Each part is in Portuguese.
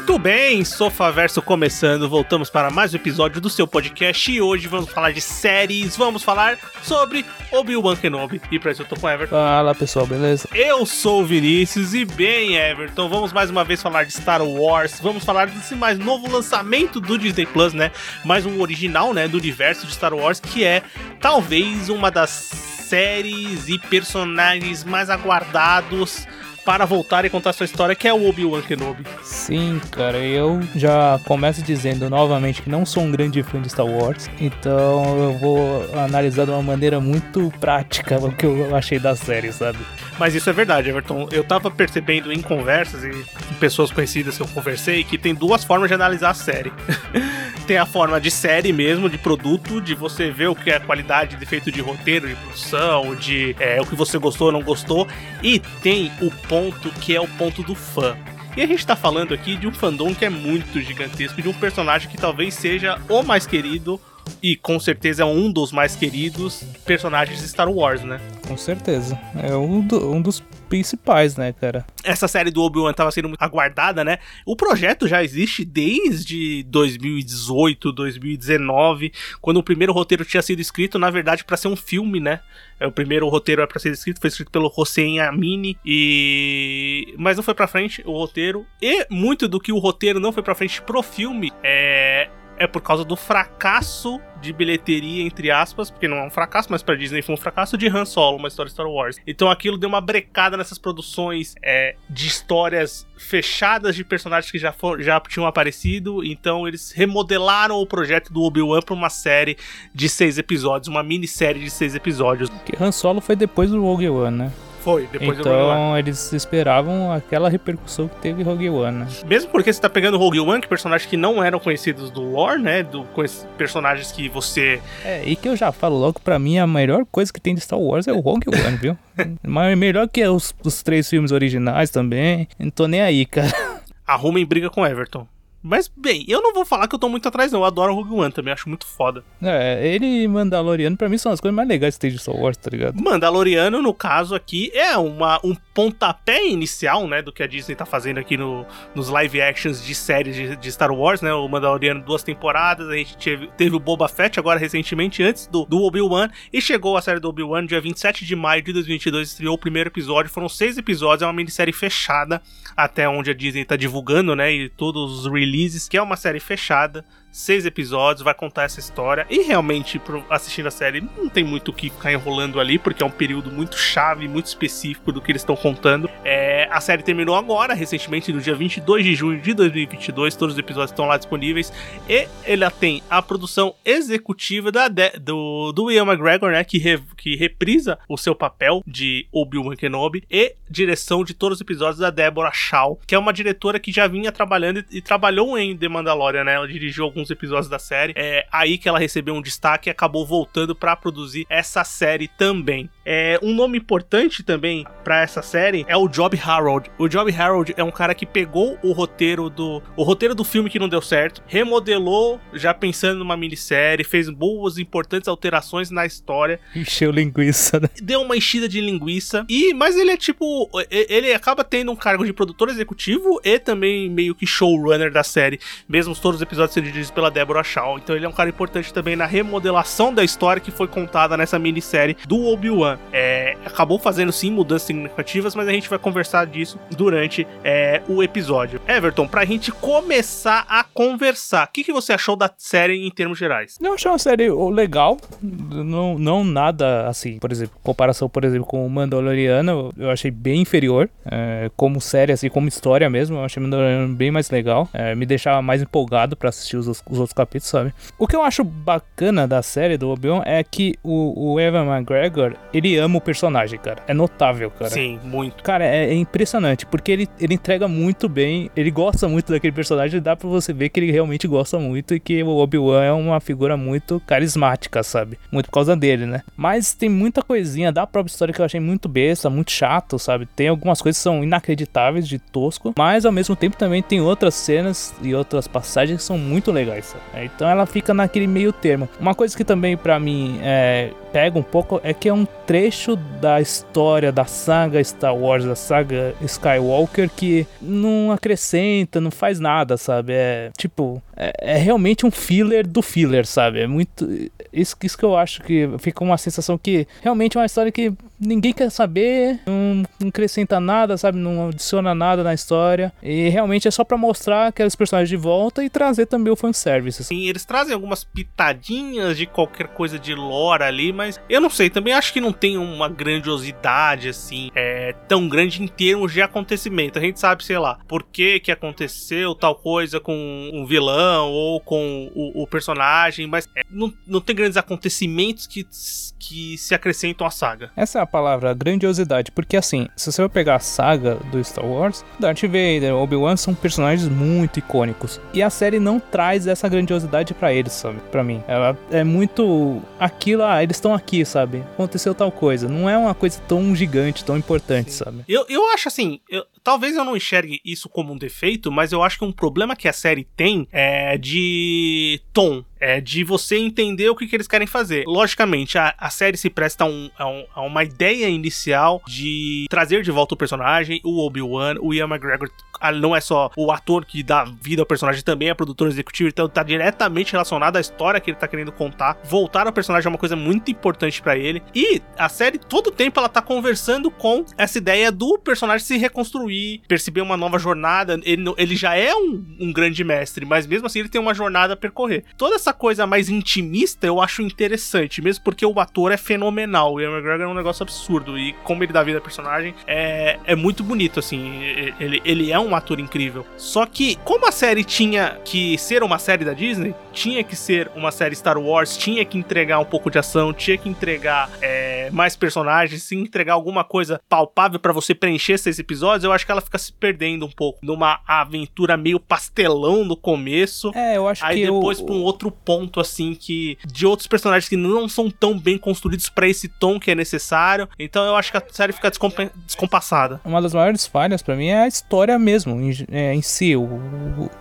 Muito bem, Sofaverso começando, voltamos para mais um episódio do seu podcast e hoje vamos falar de séries, vamos falar sobre Obi-Wan Kenobi. E pra isso eu tô com o Everton. Fala pessoal, beleza? Eu sou o Vinícius e bem, Everton, vamos mais uma vez falar de Star Wars, vamos falar desse mais novo lançamento do Disney Plus, né? Mais um original, né, do universo de Star Wars, que é talvez uma das séries e personagens mais aguardados para voltar e contar sua história, que é o Obi-Wan Kenobi. Sim, cara, eu já começo dizendo novamente que não sou um grande fã de Star Wars, então eu vou analisar de uma maneira muito prática o que eu achei da série, sabe? Mas isso é verdade, Everton. Eu tava percebendo em conversas e pessoas conhecidas que eu conversei que tem duas formas de analisar a série. tem a forma de série mesmo, de produto, de você ver o que é qualidade de feito de roteiro, de produção, de é, o que você gostou ou não gostou. E tem o ponto que é o ponto do fã. E a gente tá falando aqui de um fandom que é muito gigantesco, de um personagem que talvez seja o mais querido e com certeza é um dos mais queridos personagens de Star Wars, né? Com certeza. É um, do, um dos principais, né, cara? Essa série do Obi-Wan tava sendo aguardada, né? O projeto já existe desde 2018, 2019, quando o primeiro roteiro tinha sido escrito, na verdade, para ser um filme, né? O primeiro roteiro é para ser escrito, foi escrito pelo Hossein Amini e mas não foi para frente o roteiro. E muito do que o roteiro não foi para frente pro filme é é por causa do fracasso de bilheteria, entre aspas, porque não é um fracasso, mas pra Disney foi um fracasso de Han Solo, uma história de Star Wars. Então aquilo deu uma brecada nessas produções é, de histórias fechadas de personagens que já, for, já tinham aparecido. Então eles remodelaram o projeto do Obi-Wan pra uma série de seis episódios, uma minissérie de seis episódios. Que Han Solo foi depois do One, né? Foi, depois então eles esperavam aquela repercussão que teve Rogue One, né? Mesmo porque você tá pegando Rogue One, que personagens que não eram conhecidos do lore, né? Do, com esses personagens que você. É, e que eu já falo logo, pra mim, a melhor coisa que tem de Star Wars é o Rogue One, viu? Mas melhor que os, os três filmes originais também. Não tô nem aí, cara. Arrumem briga com Everton. Mas, bem, eu não vou falar que eu tô muito atrás, não. Eu adoro o Rogue One também, acho muito foda. É, ele e Mandaloriano, pra mim, são as coisas mais legais que tem de Star Wars, tá ligado? Mandaloriano, no caso aqui, é uma, um pontapé inicial, né, do que a Disney tá fazendo aqui no, nos live actions de séries de, de Star Wars, né? O Mandaloriano, duas temporadas, a gente teve, teve o Boba Fett agora recentemente, antes do, do Obi-Wan, e chegou a série do Obi-Wan dia 27 de maio de 2022, estreou o primeiro episódio, foram seis episódios, é uma minissérie fechada, até onde a Disney tá divulgando, né, e todos os releases, que é uma série fechada, seis episódios, vai contar essa história. E realmente, assistindo a série, não tem muito o que ficar enrolando ali, porque é um período muito chave, muito específico do que eles estão contando. É, a série terminou agora, recentemente, no dia 22 de junho de 2022. Todos os episódios estão lá disponíveis. E ela tem a produção executiva da do, do Ian McGregor, né? Que, re que reprisa o seu papel de Obi-Wan Kenobi. E direção de todos os episódios da Deborah Shaw, que é uma diretora que já vinha trabalhando e, e trabalhou em The Mandalorian, né? Ela dirigiu alguns alguns episódios da série. É aí que ela recebeu um destaque e acabou voltando para produzir essa série também. É, um nome importante também para essa série é o Job Harold. O Job Harold é um cara que pegou o roteiro do o roteiro do filme que não deu certo, remodelou já pensando numa minissérie, fez boas importantes alterações na história. Encheu linguiça, né? Deu uma enchida de linguiça. E mas ele é tipo, ele acaba tendo um cargo de produtor executivo e também meio que showrunner da série, mesmo todos os episódios sendo dirigidos pela Deborah Shaw. Então ele é um cara importante também na remodelação da história que foi contada nessa minissérie do Obi-Wan. É, acabou fazendo sim mudanças significativas, mas a gente vai conversar disso durante é, o episódio. Everton, pra gente começar a conversar, o que, que você achou da série em termos gerais? Eu achei uma série legal, não, não nada assim, por exemplo, comparação, por exemplo, com o Mandaloriano, eu achei bem inferior, é, como série, assim, como história mesmo, eu achei o Mandaloriano bem mais legal, é, me deixava mais empolgado para assistir os, os outros capítulos, sabe? O que eu acho bacana da série do Obi-Wan é que o, o Evan McGregor, ele ama o personagem personagem, cara. É notável, cara. Sim, muito. Cara, é, é impressionante, porque ele, ele entrega muito bem, ele gosta muito daquele personagem, dá pra você ver que ele realmente gosta muito e que o Obi-Wan é uma figura muito carismática, sabe? Muito por causa dele, né? Mas tem muita coisinha da própria história que eu achei muito besta, muito chato, sabe? Tem algumas coisas que são inacreditáveis de tosco, mas ao mesmo tempo também tem outras cenas e outras passagens que são muito legais, sabe? Então ela fica naquele meio termo. Uma coisa que também para mim é, pega um pouco é que é um trecho da história da saga Star Wars, da saga Skywalker, que não acrescenta, não faz nada, sabe? É tipo, é, é realmente um filler do filler, sabe? É muito. Isso, isso que eu acho que fica uma sensação que realmente é uma história que ninguém quer saber, não, não acrescenta nada, sabe? Não adiciona nada na história. E realmente é só para mostrar aqueles personagens de volta e trazer também o fanservice. Sim, eles trazem algumas pitadinhas de qualquer coisa de lore ali, mas eu não sei, também acho que não tem uma grandiosidade assim, é, tão grande em termos de acontecimento. A gente sabe, sei lá, por que que aconteceu tal coisa com um vilão ou com o, o personagem, mas é, não, não tem grandes acontecimentos que, que se acrescentam à saga. Essa é a palavra, grandiosidade, porque assim, se você pegar a saga do Star Wars, Darth Vader, Obi-Wan são personagens muito icônicos. E a série não traz essa grandiosidade para eles, sabe? Para mim. Ela é muito aquilo, ah, eles estão aqui, sabe? Aconteceu tal coisa. Não é uma coisa tão gigante, tão importante, Sim. sabe? Eu, eu acho assim, eu, talvez eu não enxergue isso como um defeito, mas eu acho que um problema que a série tem é de tom. É de você entender o que, que eles querem fazer. Logicamente, a, a série se presta a, um, a, um, a, uma ideia inicial de trazer de volta o personagem, o Obi-Wan, o Ian McGregor não é só o ator que dá vida ao personagem, também é produtor executivo, então tá diretamente relacionado à história que ele tá querendo contar. Voltar ao personagem é uma coisa muito importante para ele. E a série, todo tempo, ela tá conversando com essa ideia do personagem se reconstruir, perceber uma nova jornada. Ele, ele já é um, um grande mestre, mas mesmo assim ele tem uma jornada a percorrer. Toda essa coisa mais intimista eu acho interessante, mesmo porque o ator é fenomenal. O Ian McGregor é um negócio absurdo. E como ele dá vida ao personagem, é, é muito bonito, assim. Ele, ele é um ator incrível. Só que, como a série tinha que ser uma série da Disney, tinha que ser uma série Star Wars, tinha que entregar um pouco de ação, tinha que entregar é, mais personagens, sim, entregar alguma coisa palpável para você preencher esses episódios, eu acho que ela fica se perdendo um pouco numa aventura meio pastelão no começo. É, eu acho aí que. Aí depois eu... pra um outro ponto, assim, que. de outros personagens que não são tão bem construídos para esse tom que é necessário. Então eu acho que a série fica descompassada. Uma das maiores falhas para mim é a história mesmo, em, é, em si. O,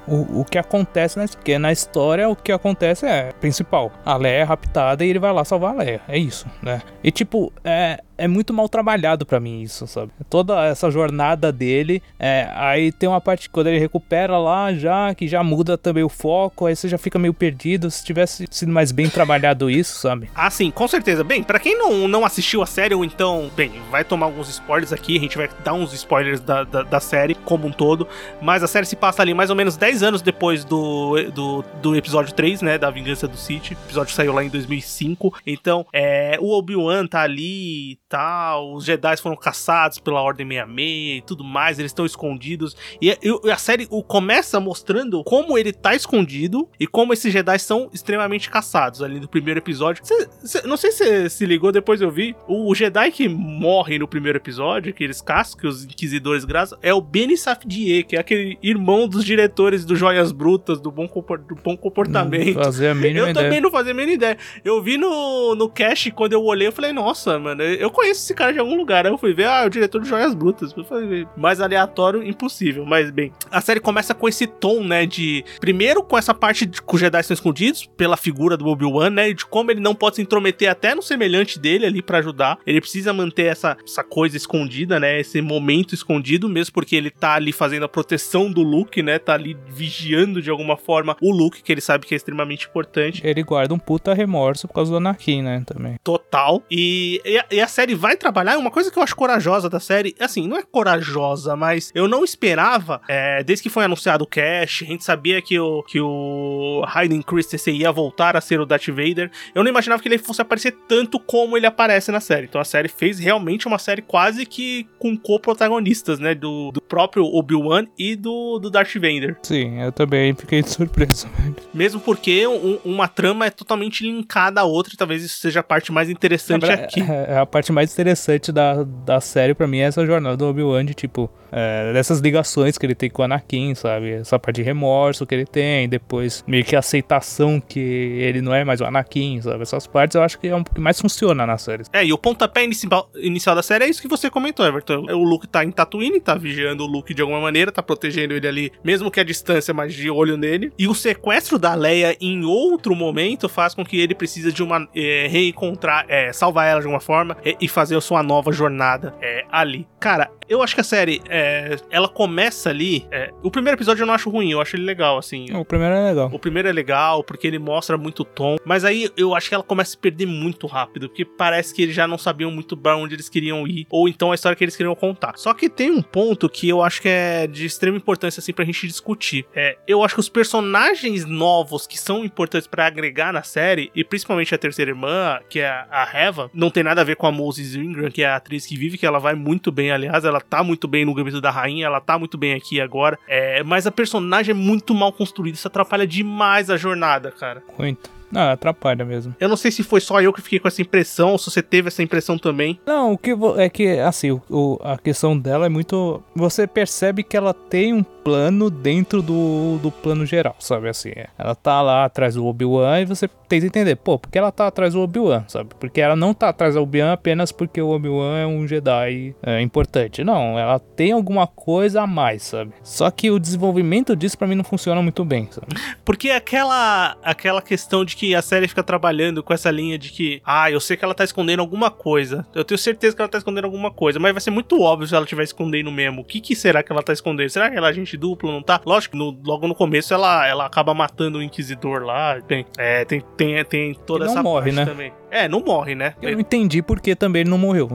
o, o que acontece, né? Porque na história o que acontece é principal. A Leia é raptada e ele vai lá salvar a Leia. É isso, né? E tipo, é, é muito mal trabalhado para mim isso, sabe? Toda essa jornada dele, é, aí tem uma parte quando ele recupera lá já, que já muda também o foco, aí você já fica meio perdido, se tivesse sido mais bem trabalhado isso, sabe? Ah, sim, com certeza. Bem, para quem não, não assistiu a série ou então, bem, vai tomar alguns spoilers aqui, a gente vai dar uns spoilers da, da, da série como um todo, mas a série se passa ali mais ou menos 10 anos depois do, do, do episódio 3, né, da Vingança do Sith, o episódio saiu lá em 2005, então, é, o Obi-Wan tá ali tal, os Jedi foram caçados pela Ordem 66 e tudo mais, eles estão escondidos. E, e a série o, começa mostrando como ele tá escondido e como esses Jedi são extremamente caçados ali no primeiro episódio. Cê, cê, não sei se você se ligou, depois eu vi. O, o, Jedi que morre no primeiro episódio, que eles caçam, que os Inquisidores graçam, é o Benny Safdie, que é aquele irmão dos diretores do Joias Brutas, do Bom, do bom Comportamento. Não fazia a mínima eu ideia. também não fazia a mínima ideia. Eu vi no, no cast, quando eu olhei, eu falei, nossa, mano, eu conheço esse cara de algum lugar. Aí eu fui ver, ah, é o diretor de Joias Brutas. Eu falei, mais aleatório, impossível. Mas, bem, a série começa com esse tom, né, de... Primeiro, com essa parte de que os Jedi estão escondidos, pela figura do Obi-Wan, né, de como ele não pode se intrometer até no semelhante dele ali para ajudar. Ele precisa manter essa, essa coisa escondida, né, esse momento escondido, mesmo porque ele tá ali fazendo a proteção do Luke, né, tá ali vigiando de alguma forma o Luke, que ele sabe que é extremamente importante. Ele guarda um puta remorso por causa do Anakin, né, também. Total. E, e, a, e a série vai trabalhar. Uma coisa que eu acho corajosa da série, assim, não é corajosa, mas eu não esperava, é, desde que foi anunciado o Cash, a gente sabia que o, que o Hayden Christensen ia voltar a ser o Darth Vader. Eu não imaginava que ele fosse aparecer tanto como ele aparece na série. Então a série fez realmente uma série quase que com co-protagonistas, né? Do, do próprio Obi-Wan e do, do Darth Vader. Sim, eu também fiquei surpreso. Mesmo porque um, uma trama é totalmente linkada à outra, e talvez isso seja a parte mais interessante é, aqui. É, é a parte mais mais interessante da, da série pra mim é essa jornada do Obi-Wan de tipo, é, dessas ligações que ele tem com o Anakin, sabe? Essa parte de remorso que ele tem, depois meio que a aceitação que ele não é mais o Anakin, sabe? Essas partes eu acho que é um que mais funciona na série. É, e o pontapé inicial, inicial da série é isso que você comentou, Everton. O Luke tá em Tatooine, tá vigiando o Luke de alguma maneira, tá protegendo ele ali, mesmo que a distância, mas de olho nele. E o sequestro da Leia em outro momento faz com que ele precise de uma é, reencontrar, é, salvar ela de alguma forma é, e fazer a sua nova jornada é, ali. Cara, eu acho que a série, é, ela começa ali. É, o primeiro episódio eu não acho ruim, eu acho ele legal, assim. O primeiro é legal. O primeiro é legal, porque ele mostra muito tom. Mas aí eu acho que ela começa a se perder muito rápido, porque parece que eles já não sabiam muito pra onde eles queriam ir, ou então a história que eles queriam contar. Só que tem um ponto que eu acho que é de extrema importância, assim, pra gente discutir. É, eu acho que os personagens novos que são importantes para agregar na série, e principalmente a terceira irmã, que é a Heva, não tem nada a ver com a Moses Ingram, que é a atriz que vive, que ela vai muito bem, aliás, ela tá muito bem no Gambito da Rainha, ela tá muito bem aqui agora. É, mas a personagem é muito mal construída, isso atrapalha demais a jornada, cara. Muito. Não, atrapalha mesmo. Eu não sei se foi só eu que fiquei com essa impressão, ou se você teve essa impressão também. Não, o que é que, assim, o, o, a questão dela é muito. Você percebe que ela tem um plano dentro do, do plano geral, sabe? Assim, é. ela tá lá atrás do Obi-Wan e você tem que entender, pô, por que ela tá atrás do Obi-Wan, sabe? Porque ela não tá atrás do Obi-Wan apenas porque o Obi-Wan é um Jedi é, importante. Não, ela tem alguma coisa a mais, sabe? Só que o desenvolvimento disso para mim não funciona muito bem, sabe? Porque aquela, aquela questão de que a série fica trabalhando com essa linha de que, ah, eu sei que ela tá escondendo alguma coisa. Eu tenho certeza que ela tá escondendo alguma coisa, mas vai ser muito óbvio se ela estiver escondendo mesmo. O que, que será que ela tá escondendo? Será que ela é agente duplo, não tá? Lógico no, logo no começo ela, ela acaba matando o Inquisidor lá. Tem, é, tem, tem, tem toda não essa morre, parte né? também. É, não morre, né? Eu não entendi por que também ele não morreu.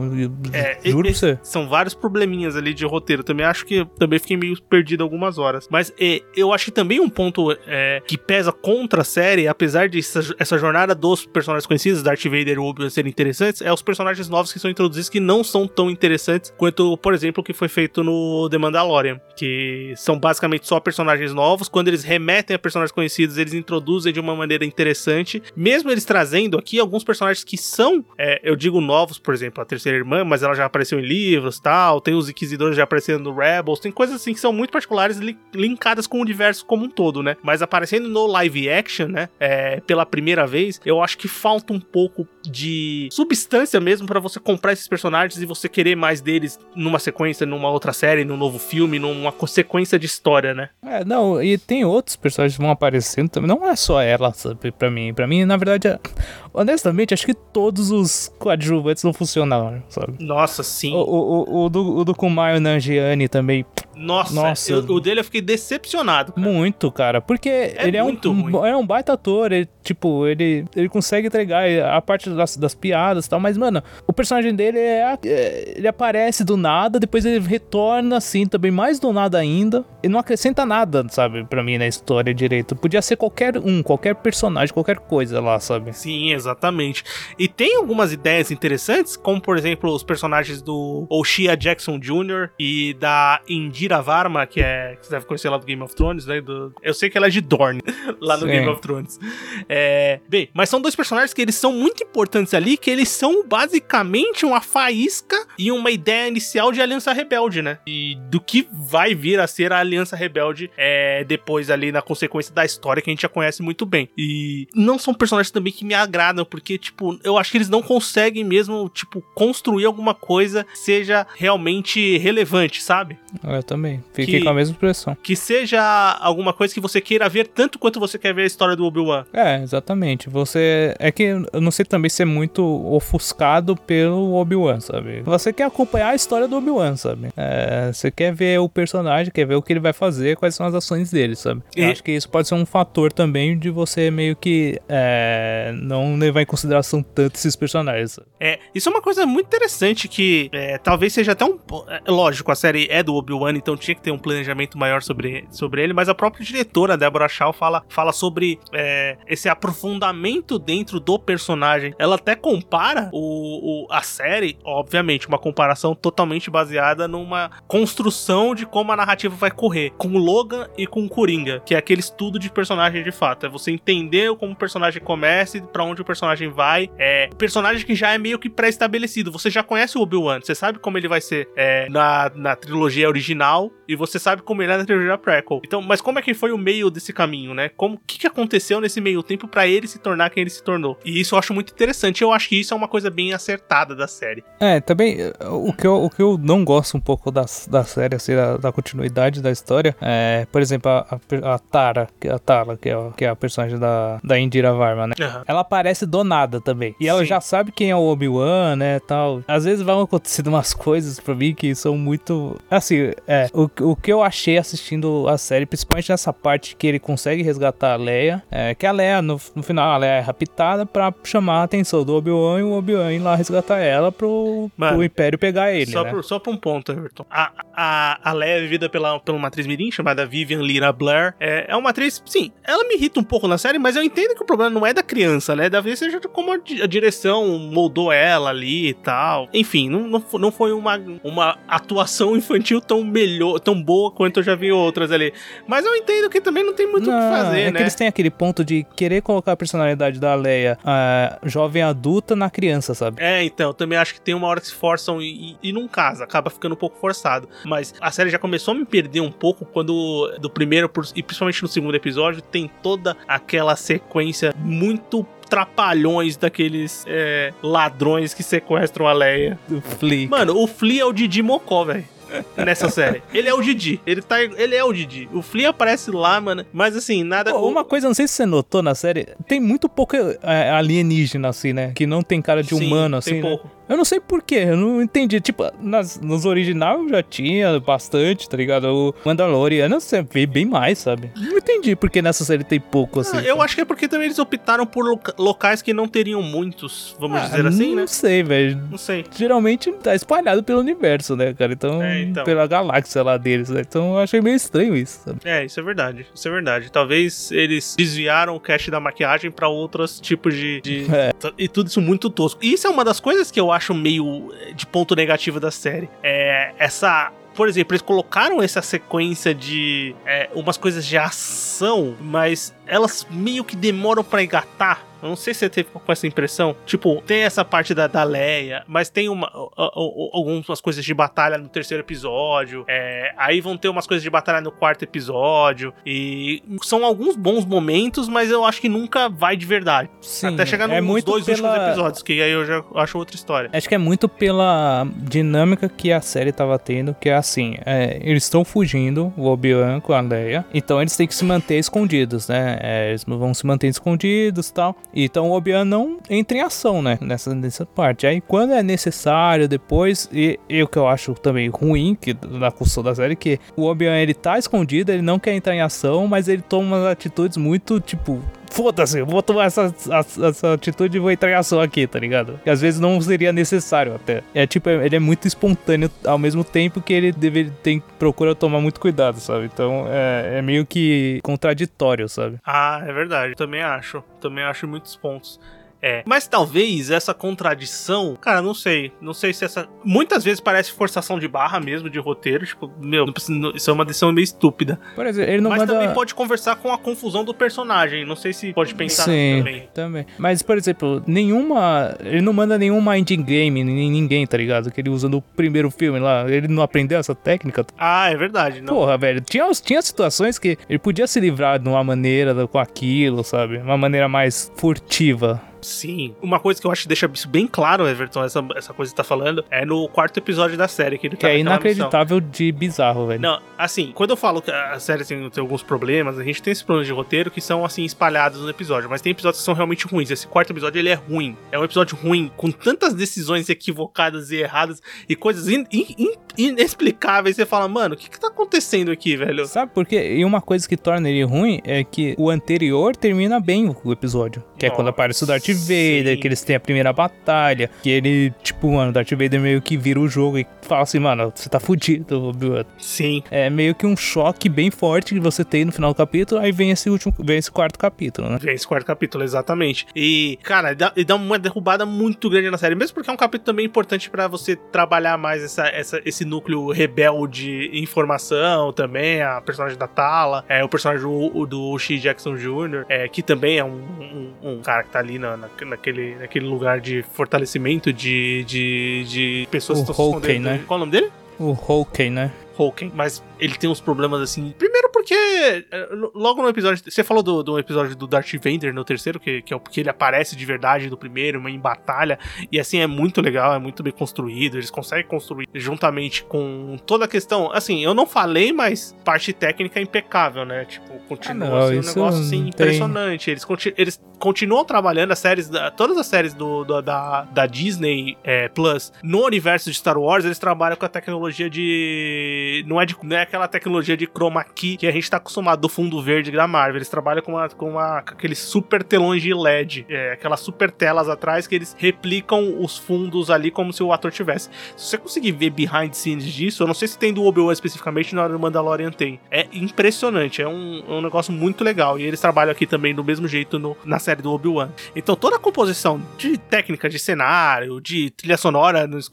É, Juro e- pra você. São vários probleminhas ali de roteiro. Também acho que também fiquei meio perdido algumas horas. Mas é, eu acho que também um ponto é, que pesa contra a série, apesar de essa, essa jornada dos personagens conhecidos, Darth Vader e Obi-Wan serem interessantes, é os personagens novos que são introduzidos que não são tão interessantes quanto, por exemplo, o que foi feito no The Mandalorian. Que são basicamente só personagens novos. Quando eles remetem a personagens conhecidos, eles introduzem de uma maneira interessante. Mesmo eles trazendo aqui alguns personagens que são, é, eu digo novos, por exemplo, a terceira irmã, mas ela já apareceu em livros tal. Tem os Inquisidores já aparecendo no Rebels. Tem coisas assim que são muito particulares, li- linkadas com o universo como um todo, né? Mas aparecendo no live action, né? é, pela primeira vez, eu acho que falta um pouco de substância mesmo pra você comprar esses personagens e você querer mais deles numa sequência, numa outra série, num novo filme, numa sequência de história, né? É, não, e tem outros personagens que vão aparecendo também. Não é só ela, sabe, pra mim. Pra mim, na verdade, é- honestamente, acho que todos os coadjuvantes não funcionaram, sabe? Nossa, sim. O, o, o, o do, o do Kumail Nanjiani também, Nossa, Nossa. eu- o dele eu fiquei decepcionado. cara. muito, cara. Porque ele é um, um, é um baita ator, ele, tipo, ele, ele consegue entregar a parte das, das piadas e tal, mas, mano, o personagem dele é, é- Ele aparece do nada, depois ele retorna assim, também mais do nada ainda. Ele não acrescenta nada, sabe, pra mim na história direito. Podia ser qualquer um, qualquer personagem, qualquer coisa lá, sabe? Sim, exatamente. E tem algumas ideias interessantes, como por exemplo os personagens do Oshia Jackson Jr. e da Indira Varma, que é que você deve conhecer lá do Game of Thrones, né? do- eu sei que ela é de Dorne, lá no Sim. Game of Thrones. É, bem, mas são dois personagens que eles são muito importantes ali, que eles são basicamente uma faísca e uma ideia inicial de Aliança Rebelde, né? E do que vai vir a ser a Aliança Rebelde é, depois ali na consequência da história que a gente já conhece muito bem. E não são personagens também que me agradam, porque, tipo, eu acho que eles não conseguem mesmo, tipo, construir alguma coisa que seja realmente relevante, sabe? Eu também. Fiquei Que- com a mesma impressão. Que seja alguma coisa que você queira ver tanto quanto você quer ver a história do Obi-Wan. É, exatamente. Você. É que eu não sei também se é muito ofuscado pelo Obi-Wan, sabe? Você quer acompanhar a história do Obi-Wan, sabe? É, você quer ver o personagem, quer ver o que ele vai fazer, quais são as ações dele, sabe? Eu E- acho que isso pode ser um fator também de você meio que é, não levar em consideração tanto esses personagens. sabe? É, isso é uma coisa muito interessante que é, talvez seja até um. é, lógico, a série é do Obi-Wan, então tinha que ter um planejamento maior sobre, sobre ele, mas a própria diretora, Deborah Shaw, fala, fala sobre é, esse aprofundamento dentro do personagem. Ela até compara o, o, a série, obviamente, uma comparação totalmente baseada numa construção de como a narrativa vai correr, com Logan e com Coringa, que é aquele estudo de personagem de fato. É você entender como o personagem começa e pra onde o personagem vai. É personagem que já é meio que pré-estabelecido. Você já conhece o Obi-Wan, você sabe como ele vai ser é, na, na trilogia original e você sabe como ele é na trilogia prequel. Então, mas como é que foi o meio desse caminho, né? Como que, que aconteceu nesse meio tempo para ele se tornar quem ele se tornou? E isso eu acho muito interessante. Eu acho que isso é uma coisa bem acertada da série. É, também o que eu, o que eu não gosto um pouco da, da série, assim, da, da continuidade da história, é, por exemplo, a, a, a Tara, que é a Tara, que é, que é a personagem da, da Indira Varma, né? Uhum. Ela aparece do nada também. E ela Sim. já sabe quem é o Obi-Wan, né, tal. Às vezes vão acontecendo umas coisas pra mim que são muito... Assim, é, o, o que eu achei assistindo a série, principalmente nessa parte que ele consegue resgatar a Leia, é que a Leia, no, no final, a Leia é raptada pra chamar a atenção do Obi-Wan e o Obi-Wan ir lá resgatar ela pro, Mano, pro Império pegar ele, só né? Por, só pra um ponto, Everton. A, a, a Leia vivida pela, pela uma atriz mirim chamada Vivian Lira Blair. É, é uma atriz, sim, ela me irrita um pouco na série, mas eu entendo que o problema não é da criança, né? Da vez seja como a, direção moldou ela ali e tal. Enfim, não, não, não foi uma, uma atuação infantil tão melhor, tão boa quanto eu já vi outras ali. Mas eu entendo que também não tem muito o que fazer, é né? que eles têm aquele ponto de querer colocar a personalidade da Leia jovem adulta na criança, sabe? É, então, eu também acho que tem uma hora que se forçam e, e, e não casa, acaba ficando um pouco forçado. Mas a série já começou a me perder um pouco quando do primeiro e principalmente no segundo episódio tem toda aquela sequência muito trapalhões daqueles é, ladrões que sequestram a Leia. Do Flea. Mano, o Flea é o Didi Mocó, velho nessa série. Ele é o Didi. Ele, tá, ele é o Didi. O Flea aparece lá, mano. Mas assim, nada. Pô, uma coisa, não sei se você notou na série, tem muito pouco é, alienígena, assim, né? Que não tem cara de Sim, humano, assim. Tem né? pouco. Eu não sei porquê, eu não entendi. Tipo, nas, nos originais já tinha bastante, tá ligado? O Mandaloriano você vê bem mais, sabe? Não entendi porque nessa série tem pouco, assim. Ah, eu acho que é porque também eles optaram por locais que não teriam muitos, vamos ah, dizer assim, não né? Não sei, velho. Não sei. Geralmente tá espalhado pelo universo, né, cara? Então, é, então. pela galáxia lá deles, né? Então eu achei meio estranho isso, sabe? É, isso é verdade. Isso é verdade. Talvez eles desviaram o cast da maquiagem pra outros tipos de. de... É. E tudo isso muito tosco. E isso é uma das coisas que eu acho meio eh, de ponto negativo da série. É essa por exemplo, eles colocaram essa sequência de é, umas coisas de ação, mas elas meio que demoram para engatar. Eu não sei se você teve com essa impressão. Tipo, tem essa parte da, da Leia, mas tem uma, algumas coisas de batalha no terceiro episódio. É, aí vão ter umas coisas de batalha no quarto episódio. E são alguns bons momentos, mas eu acho que nunca vai de verdade. Sim, Até chegar é nos muito dois pela... últimos episódios, que aí eu já acho outra história. Acho que é muito pela dinâmica que a série tava tendo, que é assim, é, eles estão fugindo, o Obi-Wan com a Leia, então eles têm que se manter escondidos, né? É, eles vão se manter escondidos e tal. Então o Obi-Wan não entra em ação, né? Nessa, nessa parte. Aí quando é necessário, depois, e, e o que eu acho também ruim que, da construção da série, que o Obi-Wan ele tá escondido, ele não quer entrar em ação, mas ele toma umas atitudes muito, tipo, foda-se, eu vou tomar essa, essa, essa, atitude e vou entrar em ação aqui, tá ligado? Que às vezes não seria necessário até. É tipo, ele é muito espontâneo ao mesmo tempo que ele deve, tem, procura tomar muito cuidado, sabe? Então é, é meio que contraditório, sabe? Ah, é verdade. Também acho. Também acho muitos pontos. É. Mas talvez essa contradição, cara, não sei. Não sei se essa. Muitas vezes parece forçação de barra mesmo, de roteiro. Tipo, meu, isso é uma decisão meio estúpida. Por exemplo, ele não Mas manda... também pode conversar com a confusão do personagem. Não sei se pode pensar Sim, também. também. Mas, por exemplo, nenhuma. Ele não manda nenhum mind game em ninguém, tá ligado? Que ele usa no primeiro filme lá. Ele não aprendeu essa técnica. Ah, é verdade. Não. Porra, velho. Tinha, tinha situações que ele podia se livrar de uma maneira com aquilo, sabe? Uma maneira mais furtiva. Sim. Uma coisa que eu acho que deixa isso bem claro, Everton, essa, essa coisa que você tá falando, é no quarto episódio da série. Que ele tá é inacreditável missão. de bizarro, velho. Não, assim, quando eu falo que a série assim, tem alguns problemas, a gente tem esses problemas de roteiro que são, assim, espalhados no episódio, mas tem episódios que são realmente ruins. Esse quarto episódio, ele é ruim. É um episódio ruim, com tantas decisões equivocadas e erradas e coisas in, in, in, inexplicáveis. Você fala, mano, o que que tá acontecendo aqui, velho? Sabe por quê? E uma coisa que torna ele ruim é que o anterior termina bem o episódio, que é quando aparece o Darth Vader, Sim. que eles têm a primeira batalha, que ele, tipo, mano, Darth Vader meio que vira o jogo e fala assim, mano, você tá fudido, Obi-Wan. Sim. É meio que um choque bem forte que você tem no final do capítulo, aí vem esse último, vem esse quarto capítulo, né? Vem esse quarto capítulo, exatamente. E, cara, dá, dá uma derrubada muito grande na série, mesmo porque é um capítulo também importante pra você trabalhar mais essa, essa- esse núcleo rebelde informação também, a personagem da Tala, é, o personagem do, do X Jackson Jr., é, que também é um, um- um cara que tá ali na, na- naquele, naquele lugar de fortalecimento de, de, de pessoas O que estão se Hawkeye, escondendo. né? Qual é o nome dele? O Hawkeye, né? Hawking, mas ele tem uns problemas assim. Primeiro porque eh, logo no episódio, você falou do, do episódio do Darth Vader no terceiro, que, que é o porque ele aparece de verdade no primeiro, em batalha, e assim é muito legal, é muito bem construído, eles conseguem construir juntamente com toda a questão, assim, eu não falei, mas parte técnica é impecável, né? Tipo, continua Ah, não, assim, um negócio assim tem- impressionante. Eles, eles continuam trabalhando as séries, da- todas as séries do, do- da, da Disney eh, Plus no universo de Star Wars, eles trabalham com a tecnologia de. Não é, de, não é aquela tecnologia de chroma key que a gente tá acostumado do fundo verde da Marvel. Eles trabalham com, uma, com, uma, com aqueles super telões de LED, é, aquelas super telas atrás que eles replicam os fundos ali como se o ator tivesse. Se você conseguir ver behind scenes disso, eu não sei se tem do Obi-Wan especificamente, na hora do Mandalorian tem. É impressionante, é um, é um negócio muito legal. E eles trabalham aqui também do mesmo jeito no- na série do Obi-Wan. Então toda a composição de técnica de cenário, de trilha sonora nos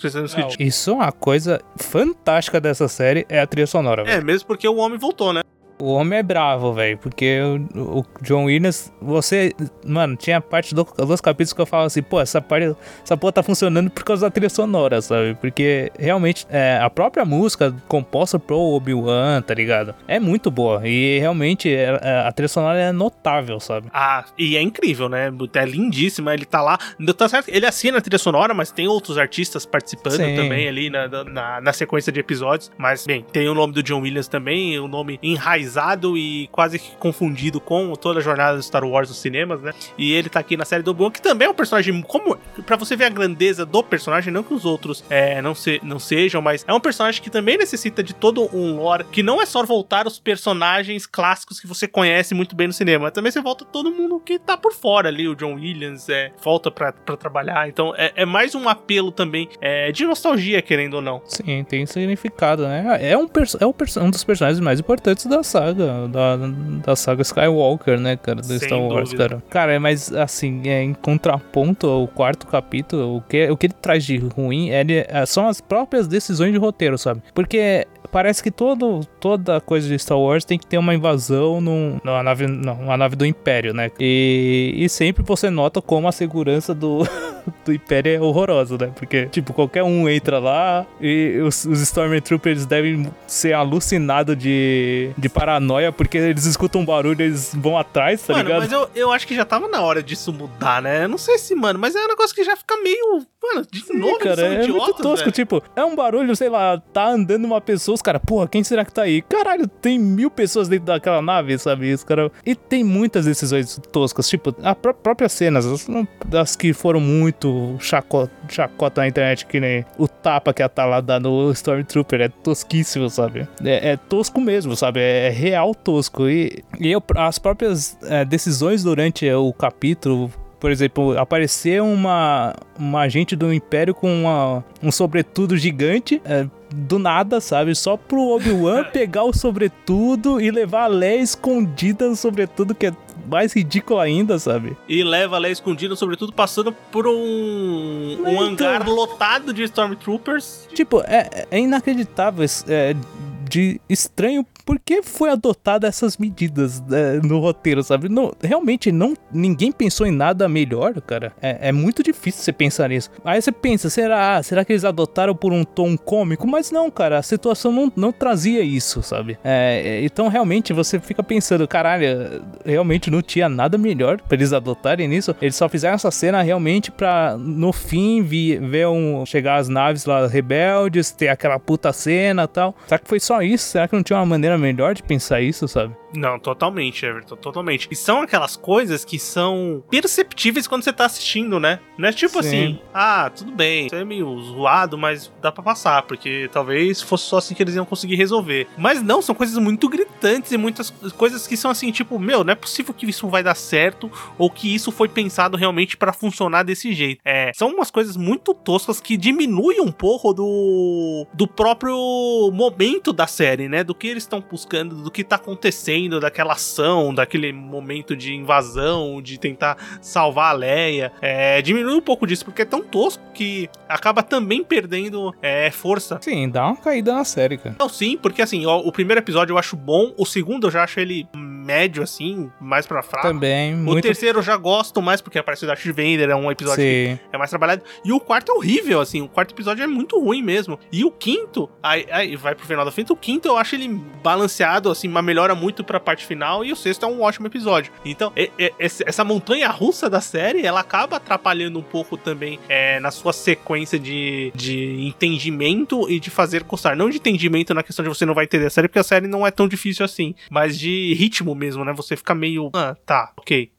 Não, Isso é uma coisa fantástica dessa série, é a trilha sonora. É, mesmo porque o homem voltou, né? O homem é bravo, velho, porque o, o John Williams, você, mano, tinha parte do, dos capítulos que eu falava assim, pô, essa parte, essa porra tá funcionando por causa da trilha sonora, sabe? Porque realmente é, a própria música composta pro Obi-Wan, tá ligado? É muito boa e realmente é- é- a trilha sonora é notável, sabe? Ah, e é incrível, né? É lindíssima. Ele tá lá. Tá certo, ele assina a trilha sonora, mas tem outros artistas participando Sim. também ali na, na, na sequência de episódios. Mas, bem, tem o nome do John Williams também, o nome enraizado e quase que confundido com toda a jornada do Star Wars nos cinemas, né? E ele tá aqui na série do Obi-Wan, que também é um personagem. Como. Pra você ver a grandeza do personagem, não que os outros é, não, se, não sejam, mas é um personagem que também necessita de todo um lore, que não é só voltar os personagens clássicos que você conhece muito bem no cinema, também você volta todo mundo que tá por fora ali, o John Williams, é, volta pra trabalhar. Então é, é mais um apelo também é, de nostalgia, querendo ou não. Sim, tem significado, né? É um, é um, um dos personagens mais importantes da saga, da, da saga Skywalker, né, cara? Do Sem Star Wars, dúvida. cara. Cara, mas assim, é, em contraponto ao quarto capítulo, o que, o que ele traz de ruim ele- é- são as próprias decisões de roteiro, sabe? Porque parece que todo, toda coisa de Star Wars tem que ter uma invasão num, numa, nave, não, uma nave do Império, né? E, e sempre você nota como a segurança do, do Império é horrorosa, né? Porque, tipo, qualquer um entra lá e os, os Stormtroopers devem ser alucinados de, de paranoia porque eles escutam um barulho e eles vão atrás, tá mano, ligado? mas eu, eu acho que já tava na hora disso mudar, né? Eu não sei se, mano, mas é um negócio que já fica meio. Mano, de Sim, novo, cara, é idiotas, muito tosco. velho. Tipo, é um barulho, sei lá, tá andando uma pessoa, os caras, porra, quem será que tá aí? Caralho, tem mil pessoas dentro daquela nave, sabe? Os cara... E tem muitas decisões toscas, tipo, a pró próprias cenas, as, as que foram muito chaco chacota na internet, que nem o tapa que a Tala dá no Stormtrooper, é tosquíssimo, sabe? É, é tosco mesmo, sabe? É, real tosco. E, e eu- as próprias é, decisões durante o capítulo por exemplo, aparecer uma, uma agente do Império com uma- um sobretudo gigante. é, do nada, sabe? Só pro Obi-Wan pegar o sobretudo e levar a Leia escondida no sobretudo, que é mais ridículo ainda, sabe? E leva ela escondida, sobretudo passando por um, um Então. hangar lotado de Stormtroopers. Tipo, é, é inacreditável, é, de estranho por que foi adotada essas medidas né, no roteiro, sabe? Não, realmente não, ninguém pensou em nada melhor, cara. É, é muito difícil você pensar nisso. Aí você pensa, será, será que eles adotaram por um tom cômico? Mas não, cara, a situação não, não trazia isso, sabe? É, é, então realmente você fica pensando, caralho, realmente não tinha nada melhor pra eles adotarem nisso. Eles só fizeram essa cena realmente pra no fim ver um, chegar as naves lá rebeldes, ter aquela puta cena tal. Só que foi só só isso? Será que não tinha uma maneira melhor de pensar isso, sabe? Não, totalmente, Everton, totalmente. E são aquelas coisas que são perceptíveis quando você tá assistindo, né? Não é tipo Sim. assim, ah, tudo bem, isso é meio zoado, mas dá pra passar, porque talvez fosse só assim que eles iam conseguir resolver. Mas não, são coisas muito gritantes e muitas coisas que são assim, tipo, meu, não é possível que isso vai dar certo ou que isso foi pensado realmente pra funcionar desse jeito. É, são umas coisas muito toscas que diminuem um pouco do, do próprio momento da série, né? Do que eles estão buscando, do que tá acontecendo, daquela ação, daquele momento de invasão, de tentar salvar a Leia. É, diminui um pouco disso, porque é tão tosco que acaba também perdendo é, força. Sim, dá uma caída na série, cara. Não, sim, porque assim, ó, o primeiro episódio eu acho bom, o segundo eu já acho ele médio, assim, mais pra fraco. Também, O muito. terceiro eu já gosto mais, porque aparece o Darth Vader, é um episódio que Sim. é mais trabalhado. E o quarto é horrível, assim. O quarto episódio é muito ruim mesmo. E o quinto, aí, aí vai pro final da frente. O quinto eu acho ele balanceado, assim, mas melhora muito pra parte final. E o sexto é um ótimo episódio. Então, e- esse- essa montanha russa da série, ela acaba atrapalhando um pouco também é, na sua sequência de, de entendimento e de fazer custar. Não de entendimento na questão de você não vai entender a série, porque a série não é tão difícil assim. Mas de ritmo mesmo, né? Você fica meio. Ah, tá, ok.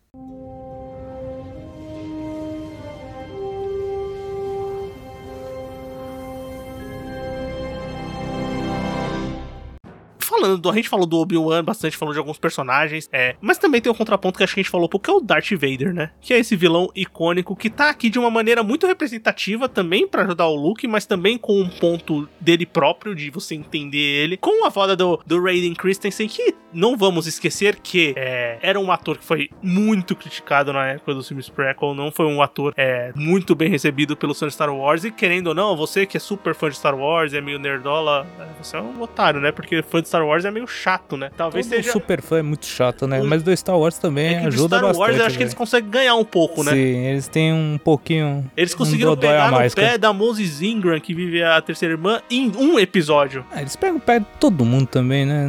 Falando, do- a gente falou do Obi-Wan bastante, falou de alguns personagens, é, mas também tem um contraponto que acho que a gente falou pouco, que é o Darth Vader, né? Que é esse vilão icônico que tá aqui de uma maneira muito representativa também pra ajudar o Luke, mas também com um ponto dele próprio, de você entender ele, com a foda do, do Raiden Christensen, que não vamos esquecer que é, era um ator que foi muito criticado na época dos filmes prequel, não foi um ator é, muito bem recebido pelo fã de Star Wars, e querendo ou não, você que é super fã de Star Wars, é meio nerdola, você é um otário, né? Porque fã de Star Wars é meio chato, né? Talvez Todo seja... super fã é muito chato, né? O- Mas do Star Wars também É que ajuda Star bastante. Wars eu acho que eles velho. conseguem ganhar um pouco, né? Sim, eles têm um pouquinho. Eles um conseguiram dodói pegar no pé cara. da Moses Ingram, que vive a terceira irmã, em um episódio. Ah, eles pegam o pé de todo mundo também, né?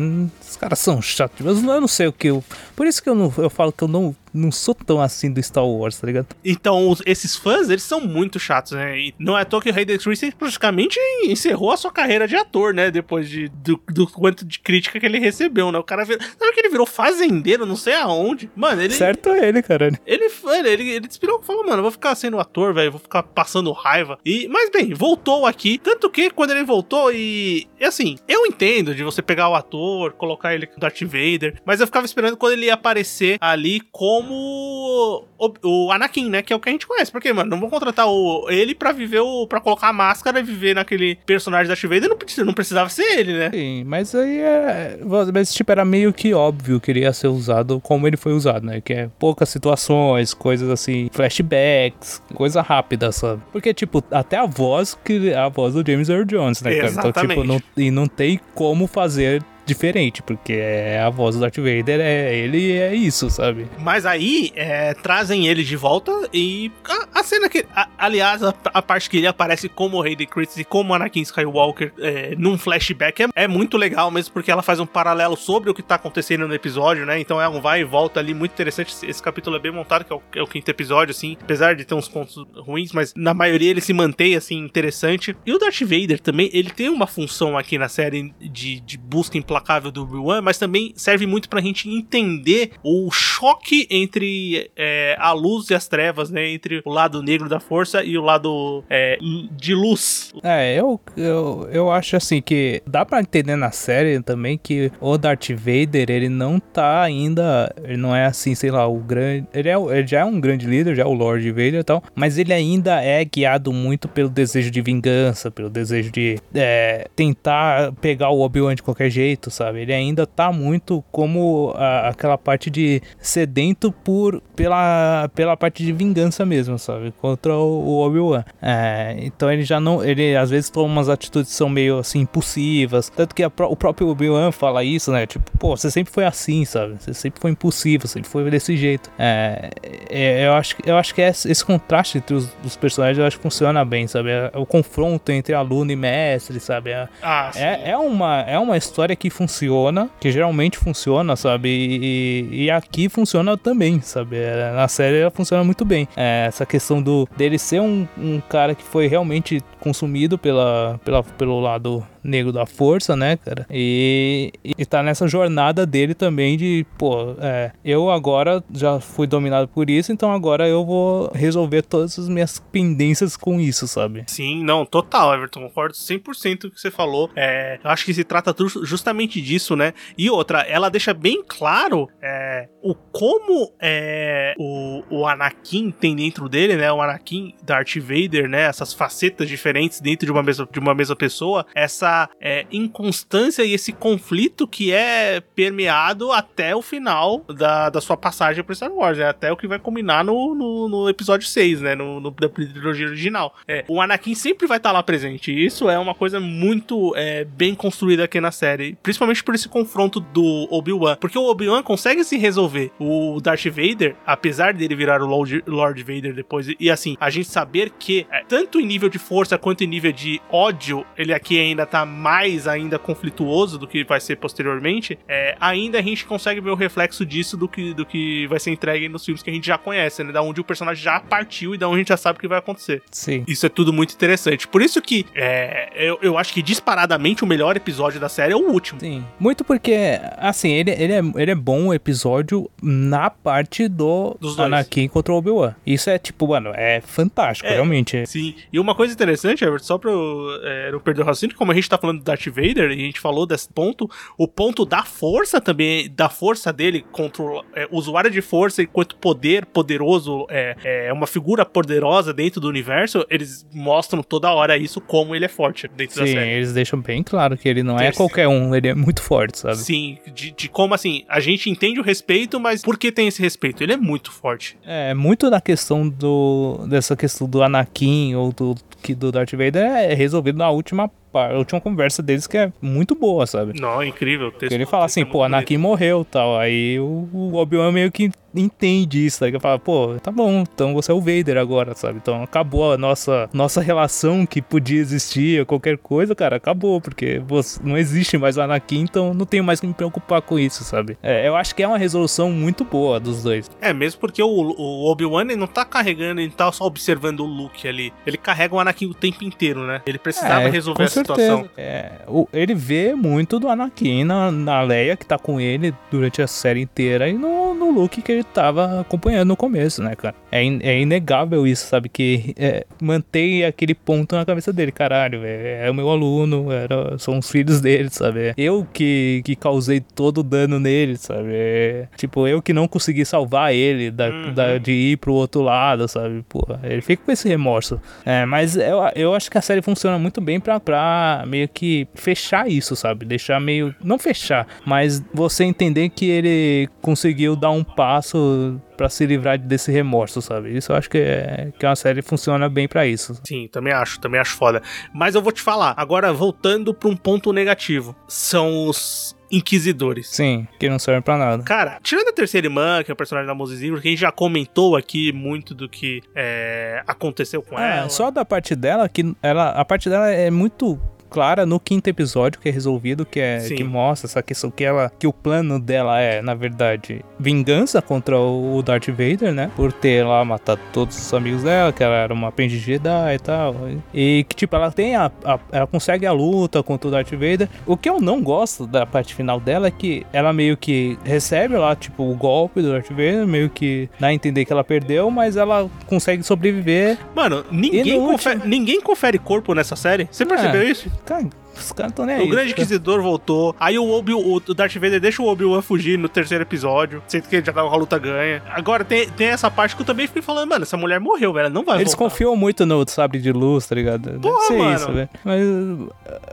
Os caras são chatos. Não eu não sei o que eu. Por isso que eu, não, eu falo que eu não, não sou tão assim do Star Wars, tá ligado? Então, os- esses fãs, eles são muito chatos, né? E não é à toa que o Hayden Christensen praticamente encerrou a sua carreira de ator, né? Depois de, do, do quanto de crítica que ele recebeu, né? O cara virou... Sabe que ele virou fazendeiro, não sei aonde? Mano, ele... Certo é ele, cara. Ele, ele, ele, ele inspirou e falou, mano, eu vou ficar sendo ator, velho, vou ficar passando raiva. E, mas bem, voltou aqui. Tanto que quando ele voltou e. E assim, eu entendo de você pegar o ator, colocar ele com Darth Vader, mas eu ficava esperando quando ele ia aparecer ali como o, o Anakin, né? Que é o que a gente conhece. Porque, mano, não vou contratar o, ele pra viver o. pra colocar a máscara e viver naquele personagem Darth Vader. Não, não precisava ser ele, né? Sim, mas aí é. Mas tipo, era meio que óbvio que ele ia ser usado como ele foi usado, né? Que é poucas situações, coisas assim, flashbacks, coisa rápida, sabe? Porque, tipo, até a voz que a voz do James Earl Jones, né, cara? Então, tipo, Exatamente. não, e não tem como fazer diferente, porque é a voz do Darth Vader, é ele é isso, sabe? Mas aí é, trazem ele de volta e a, a cena que. a- aliás, a, a parte que ele aparece como o Hayden Christensen e como Anakin Skywalker é, num flashback é, é muito legal mesmo, porque ela faz um paralelo sobre o que tá acontecendo no episódio, né? Então é um vai e volta ali muito interessante. Esse, esse capítulo é bem montado, que é o, é o quinto episódio, assim, apesar de ter uns pontos ruins, mas na maioria ele se mantém assim interessante. E o Darth Vader também, ele tem uma função aqui na série de, de busca implacável do Obi-Wan, mas também serve muito pra gente entender o choque entre é, a luz e as trevas, né? Entre o lado negro da força e o lado é, de luz. É, eu, eu, eu acho assim que dá pra entender na série também que o Darth Vader, ele não tá ainda, ele não é assim, sei lá, o grande, ele, é, ele já é um grande líder, já é o Lord Vader e tal, mas ele ainda é guiado muito pelo desejo de vingança, pelo desejo de é, tentar pegar o Obi-Wan de qualquer jeito, sabe? Ele ainda tá muito como a- aquela parte de sedento por pela, pela parte de vingança mesmo, sabe? Contra o, o Obi-Wan. É, então ele já não. Ele às vezes toma umas atitudes que são meio assim impulsivas. Tanto que a o próprio Obi-Wan fala isso, né? Tipo, pô, você sempre foi assim, sabe? Você sempre foi impulsivo, sempre foi desse jeito. É, é, eu, acho, que- eu acho que esse, esse contraste entre os, os personagens eu acho que funciona bem, sabe? É, o confronto entre aluno e mestre, sabe? É, Ah, é, é, uma, é uma história que funciona, que geralmente funciona, sabe? E, e aqui funciona também, sabe? É, Na série ela funciona muito bem. É, essa questão do dele ser um, um cara que foi realmente consumido pela, pela, pelo lado negro da força, né, cara? E, e tá nessa jornada dele também de, pô, é, eu agora já fui dominado por isso, então agora eu vou resolver todas as minhas pendências com isso, sabe? Sim, não, total, Everton, concordo 100% com o que você falou. É, eu acho que se trata justamente disso, né? E outra, ela deixa bem claro é, o como é, o, o Anakin tem dentro dele, né? O Anakin Darth Vader, né? Essas facetas diferentes dentro de uma mesma, de uma mesma pessoa, essa é, inconstância e esse conflito que é permeado até o final da, da sua passagem por Star Wars, né? Até o que vai culminar no, no, no episódio 6, né? No, no, da trilogia original. É, o Anakin sempre vai estar lá presente. E isso é uma coisa muito é, bem construída aqui na série. Principalmente por esse confronto do Obi-Wan. Porque o Obi-Wan consegue se resolver. O Darth Vader, apesar dele virar o Lord, Lord Vader depois, e assim, a gente saber que, é, tanto em nível de força quanto em nível de ódio, ele aqui ainda tá mais ainda conflituoso do que vai ser posteriormente, é, ainda a gente consegue ver o reflexo disso do que, do que vai ser entregue nos filmes que a gente já conhece, né? Da onde o personagem já partiu e da onde a gente já sabe o que vai acontecer. Sim. Isso é tudo muito interessante. Por isso que é, eu, eu acho que disparadamente o melhor episódio da série é o último. Sim. Muito porque, assim, ele, ele, é, ele é bom o episódio na parte do Dos dois. Anakin contra o Obi-Wan. Isso é, tipo, mano, é fantástico, É. realmente. Sim. E uma coisa interessante, Everton, só pra eu é, não perder o raciocínio, como a gente tá falando do Darth Vader, e a gente falou desse ponto, o ponto da força também, da força dele contra o é, usuário de força enquanto poder poderoso, é, é uma figura poderosa dentro do universo, eles mostram toda hora isso, como ele é forte dentro da Sim, série. eles deixam bem claro que ele não é Terceiro. qualquer um, ele é muito forte, sabe? Sim, de, de como assim, a gente entende o respeito, mas por que tem esse respeito? Ele é muito forte. É, muito da questão do. dessa questão do Anakin ou do, que do Darth Vader é resolvido na última, par- última conversa deles, que é muito boa, sabe? Não, é incrível. texto- ele fala assim, é pô. Anakin morreu tal. Aí o, o Obi-Wan meio que entende isso, tá? Ele fala, pô, tá bom, então você é o Vader agora, sabe? Então acabou a nossa, nossa relação que podia existir, qualquer coisa, cara, acabou, porque você, não existe mais o Anakin, então não tenho mais que me preocupar com isso, sabe? É, eu acho que é uma resolução muito boa dos dois. É, mesmo porque o, o Obi-Wan não tá carregando, ele tá só observando o Luke ali. Ele carrega o Anakin o tempo inteiro, né? Ele precisava É, resolver com a situação. É, o- ele vê muito do Anakin na, na Leia, que tá com ele durante a série inteira, e no, no Luke que ele tava acompanhando no começo, né, cara? É, in- é inegável isso, sabe? Que é, mantém aquele ponto na cabeça dele, caralho, é, é o meu aluno, era, são os filhos dele, sabe? É eu que, que causei todo o dano nele, sabe? É, tipo, eu que não consegui salvar ele da, Uhum. da- de ir pro outro lado, sabe? Pô, ele fica com esse remorso. É, mas eu, eu acho que a série funciona muito bem pra, pra meio que fechar isso, sabe? Deixar meio. Não fechar, mas você entender que ele conseguiu dar um passo pra se livrar desse remorso, sabe? Isso eu acho que, é, que uma série funciona bem pra isso. Sim, também acho, também acho foda. Mas eu vou te falar, agora voltando pra um ponto negativo, são os inquisidores. Sim, que não serve pra nada. Cara, tirando a terceira irmã, que é o personagem da Moses Ingram, que a gente já comentou aqui muito do que é, aconteceu com É, ela. só da parte dela, que ela, a parte dela é muito clara no quinto episódio que é resolvido, que é Sim. que mostra essa questão que ela que o plano dela é, na verdade, vingança contra o Darth Vader, né? Por ter lá matado todos os amigos dela, que ela era uma aprendiz Jedi e tal. E que tipo, ela tem a, a- ela consegue a luta contra o Darth Vader. O que eu não gosto da parte final dela é que ela meio que recebe lá, tipo, o golpe do Darth Vader, meio que dá a entender que ela perdeu, mas ela consegue sobreviver Mano, ninguém, confere, ninguém confere corpo nessa série. Você percebeu É. isso? Cara, os caras tão nem O aí. Grande Inquisidor voltou. Aí o, Obi, o Darth Vader deixa o Obi-Wan fugir no terceiro episódio. Sendo que ele já tava com a luta ganha. Agora tem, tem essa parte que eu também fiquei falando, mano, essa mulher morreu, velho. Não vai Eles voltar. confiam muito no sabre de luz, tá ligado? Deve Porra, ser mano. isso, velho. Mas,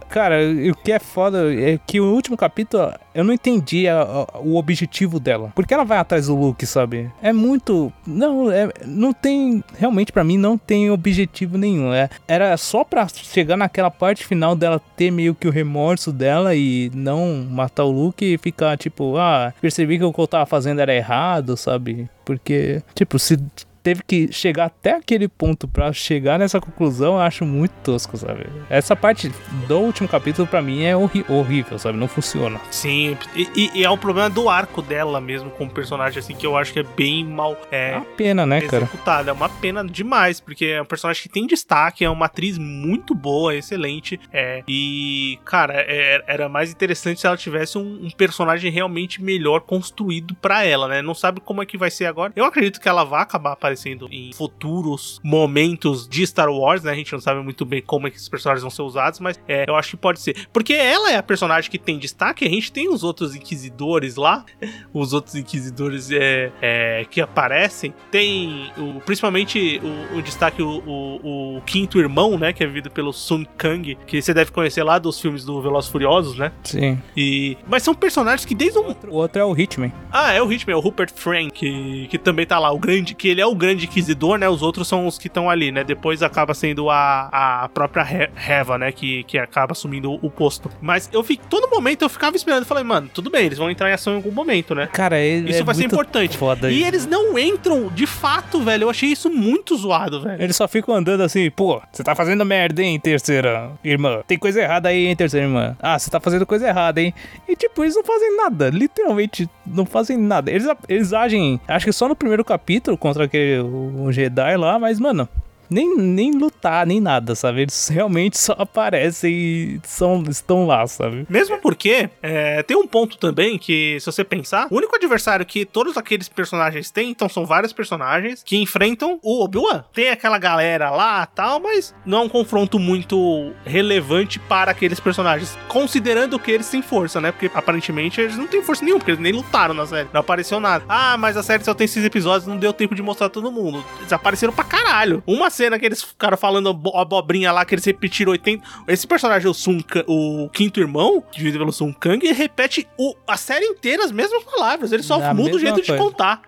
cara, o que é foda é que o último capítulo eu não entendi a- a- o objetivo dela. Por que ela vai atrás do Luke, sabe? É muito. Não, é, não tem. Realmente, pra mim, não tem objetivo nenhum. É, era só pra chegar naquela parte final dela ter meio que o remorso dela e não matar o Luke e ficar tipo, ah, percebi que o que eu tava fazendo era errado, sabe? Porque, tipo, se teve que chegar até aquele ponto pra chegar nessa conclusão, eu acho muito tosco, sabe? Essa parte do último capítulo, pra mim, é horri horrível, sabe? Não funciona. Sim, e, e, é um problema do arco dela mesmo, como personagem, assim, que eu acho que é bem mal. É, é uma pena, né, cara? É uma pena demais, porque é um personagem que tem destaque, é uma atriz muito boa, excelente. É, e, cara, é, era mais interessante se ela tivesse um, um personagem realmente melhor construído para ela, né? Não sabe como é que vai ser agora. Eu acredito que ela vai acabar aparecendo em futuros momentos de Star Wars, né? A gente não sabe muito bem como é que esses personagens vão ser usados, mas é, eu acho que pode ser. Porque ela é a personagem que tem destaque, a gente tem os outros inquisidores lá, os outros inquisidores é, é, que aparecem. Tem o, principalmente o, o destaque, o, o, o, quinto irmão, né? Que é vivido pelo Sun Kang, que você deve conhecer lá dos filmes do Velozes Furiosos, né? Sim. E, mas são personagens que desde o. O outro é o Hitman. Ah, é o Hitman, é o Rupert Frank, que, que também tá lá. O grande, que ele é o grande inquisidor, né? Os outros são os que estão ali, né? Depois acaba sendo a, a própria Heva, né? Que, que acaba assumindo o posto. Mas eu fico, todo momento eu ficava esperando. Falei, mano, tudo bem, eles vão entrar em ação em algum momento, né? Cara, ele isso é vai ser importante. Foda e eles não entram de fato, velho. Eu achei isso muito zoado, velho. Eles só ficam andando assim, pô, você tá fazendo merda, hein, terceira irmã. Tem coisa errada aí, hein, terceira irmã. Ah, você tá fazendo coisa errada, hein? E tipo, eles não fazem nada. Literalmente, não fazem nada. Eles, eles agem, acho que só no primeiro capítulo contra aquele o Jedi lá, mas, mano, nem, nem lutar, nem nada, sabe? Eles realmente só aparecem e são, estão lá, sabe? Mesmo porque é, tem um ponto também que, se você pensar, o único adversário que todos aqueles personagens têm, então são vários personagens que enfrentam o Obi-Wan. Tem aquela galera lá tal, mas não é um confronto muito relevante para aqueles personagens, considerando que eles têm força, né? Porque aparentemente eles não têm força nenhuma, porque eles nem lutaram na série, não apareceu nada. Ah, mas a série só tem seis episódios, não deu tempo de mostrar todo mundo. Eles apareceram pra caralho. Uma que eles ficaram falando abobrinha lá, que eles repetiram 80. Esse personagem, o Sun, o quinto irmão, dividido pelo Sun Kang, repete o, a série inteira as mesmas palavras. Ele só Na muda o jeito coisa. de contar.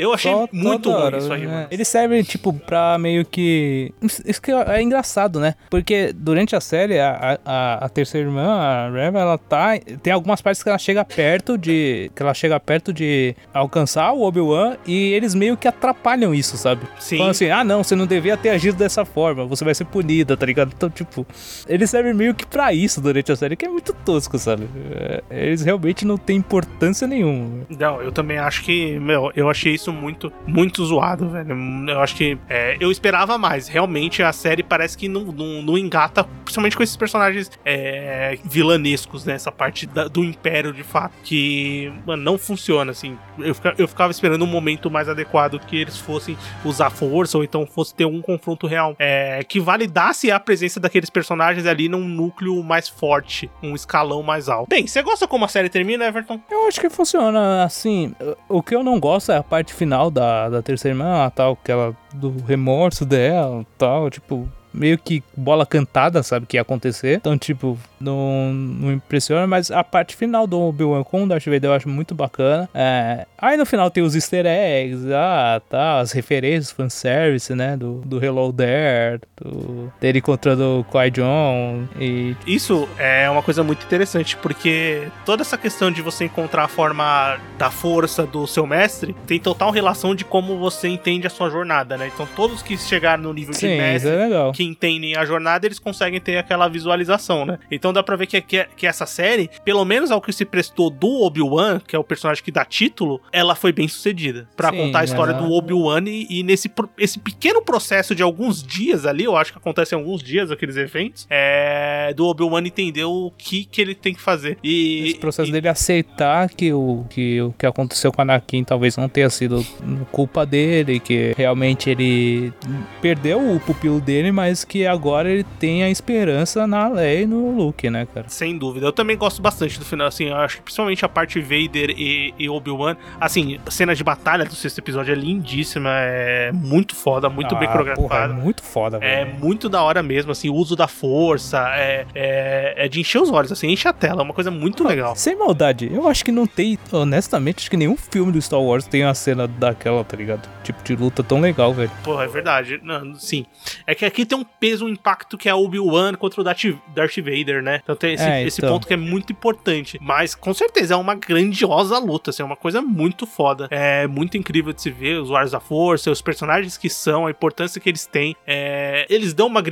Eu achei Só muito ruim isso aí, né? Eles servem, tipo, pra meio que. Isso que é engraçado, né? Porque durante a série, a, a, a terceira irmã, a Reva, ela tá. Tem algumas partes que ela chega perto de. Que ela chega perto de alcançar o Obi-Wan e eles meio que atrapalham isso, sabe? Sim. Falando assim, ah, não, você não devia ter agido dessa forma, você vai ser punida, tá ligado? Então, tipo, eles servem meio que pra isso durante a série, que é muito tosco, sabe? É, eles realmente não têm importância nenhuma. Não, eu também acho que, meu, eu achei isso muito, muito zoado, velho. Eu acho que é, eu esperava mais. Realmente a série parece que não, não, não engata, principalmente com esses personagens é, vilanescos, né? Essa parte da, do Império, de fato, que mano, não funciona, assim. Eu, fica, eu ficava esperando um momento mais adequado que eles fossem usar força ou então fosse ter um confronto real é, que validasse a presença daqueles personagens ali num núcleo mais forte, um escalão mais alto. Bem, você gosta como a série termina, Everton? Eu acho que funciona assim. O que eu não gosto é a parte final da, da terceira irmã, tal, que ela do remorso dela, tal, tipo, meio que bola cantada, sabe, que ia acontecer. Então, tipo, não, não impressiona, mas a parte final do Obi-Wan com o Darth Vader eu acho muito bacana. É, aí no final tem os easter eggs, ah, tá, as referências, fanservice, né, do, do Hello There, do, dele encontrando o Qui-Gon e... Isso é uma coisa muito interessante, porque toda essa questão de você encontrar a forma da força do seu mestre tem total relação de como você entende a sua jornada, né? Então todos que chegaram no nível Sim, de mestre, é que entendem a jornada, eles conseguem ter aquela visualização, né? Então dá pra ver que, que, que essa série, pelo menos ao que se prestou do Obi-Wan, que é o personagem que dá título, ela foi bem sucedida. para contar a história do Obi-Wan e, e, nesse esse pequeno processo de alguns dias ali, eu acho que acontece em alguns dias aqueles eventos, é, do Obi-Wan entender o que, que ele tem que fazer. E, esse processo e, dele aceitar que o, que o que aconteceu com o Anakin talvez não tenha sido culpa dele, que realmente ele perdeu o pupilo dele, mas mas que agora ele tem a esperança na Leia e no Luke, né, cara? Sem dúvida. Eu também gosto bastante do final, assim, eu acho que principalmente a parte Vader e, e Obi-Wan, assim, a cena de batalha do sexto episódio é lindíssima, é muito foda, muito ah, bem coreografada. É muito foda, velho. É muito da hora mesmo, assim, o uso da força, é, é, é, de encher os olhos, assim, enche a tela, é uma coisa muito legal. Sem maldade, eu acho que não tem, honestamente, acho que nenhum filme do Star Wars tem uma cena daquela, tá ligado? Tipo de luta tão legal, velho. Pô, é verdade. Não, sim. É que aqui tem um peso, um impacto que é Obi-Wan contra o Darth, Darth Vader, né? Então tem esse, É, esse então. ponto que é muito importante. Mas com certeza é uma grandiosa luta, assim, é uma coisa muito foda. É muito incrível de se ver, os usuários da força, os personagens que são, a importância que eles têm. É, eles dão uma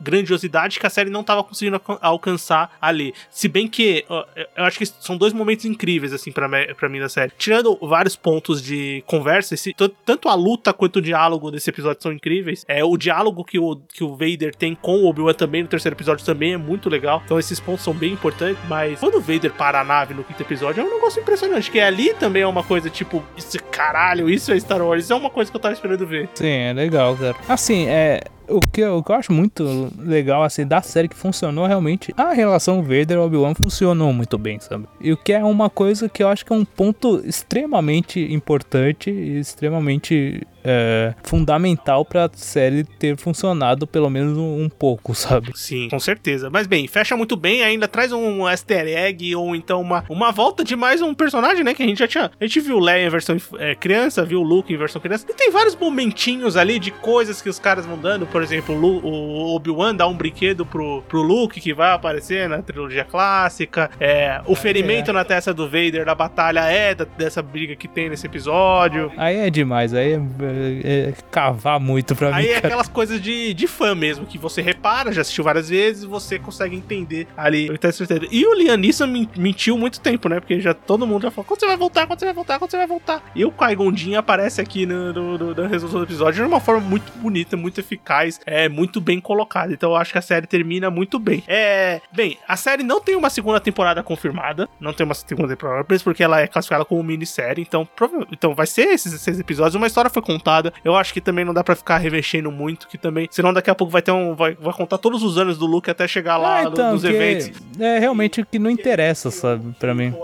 grandiosidade, que a série não tava conseguindo alcan- alcançar ali. Se bem que eu acho que são dois momentos incríveis, assim, pra mim da série. Tirando vários pontos de conversa, esse- tanto a luta quanto o diálogo desse episódio são incríveis. É, o diálogo que o, que o Vader tem com o Obi-Wan também no terceiro episódio também é muito legal. Então esses pontos são bem importantes, mas quando o Vader para a nave no quinto episódio é um negócio impressionante, que ali também é uma coisa tipo, isso, caralho, isso é Star Wars, isso é uma coisa que eu tava esperando ver. Sim, é legal, cara. Assim, é. O que, eu, o que eu acho muito legal, assim, da série que funcionou realmente, a relação Vader Obi-Wan funcionou muito bem, sabe? E o que é uma coisa que eu acho que é um ponto extremamente importante e extremamente é, fundamental pra série ter funcionado pelo menos um, um pouco, sabe? Sim, com certeza. Mas bem, fecha muito bem, ainda traz um easter egg ou então uma, uma volta de mais um personagem, né? Que a gente já tinha. A gente viu o Leia em versão é, criança, viu o Luke em versão criança. E tem vários momentinhos ali de coisas que os caras vão dando. Por exemplo, o Obi-Wan dá um brinquedo pro, pro Luke que vai aparecer na trilogia clássica. É, o ferimento na testa do Vader da batalha é da- dessa briga que tem nesse episódio. Aí é demais, aí é, é- cavar muito pra Aí mim, é cara. aquelas coisas de, de fã mesmo, que você repara, já assistiu várias vezes, você consegue entender ali. E o Liam Neeson mentiu muito tempo, né? Porque já todo mundo já falou: quando você vai voltar, quando você vai voltar, quando você vai voltar. E o Qui-Gon Jinn aparece aqui no, no, no- na resolução do episódio de uma forma muito bonita, muito eficaz, é muito bem colocada. Então eu acho que a série termina muito bem. É. Bem, a série não tem uma segunda temporada confirmada, não tem uma segunda temporada, porque ela é classificada como minissérie. Então, então vai ser esses seis episódios. Uma história foi contada. Eu acho que também não dá pra ficar revexendo muito, que também. Senão daqui a pouco vai ter um. Vai, vai contar todos os anos do Luke até chegar lá no- então, nos que eventos. é realmente o que não interessa, sabe, pra mim.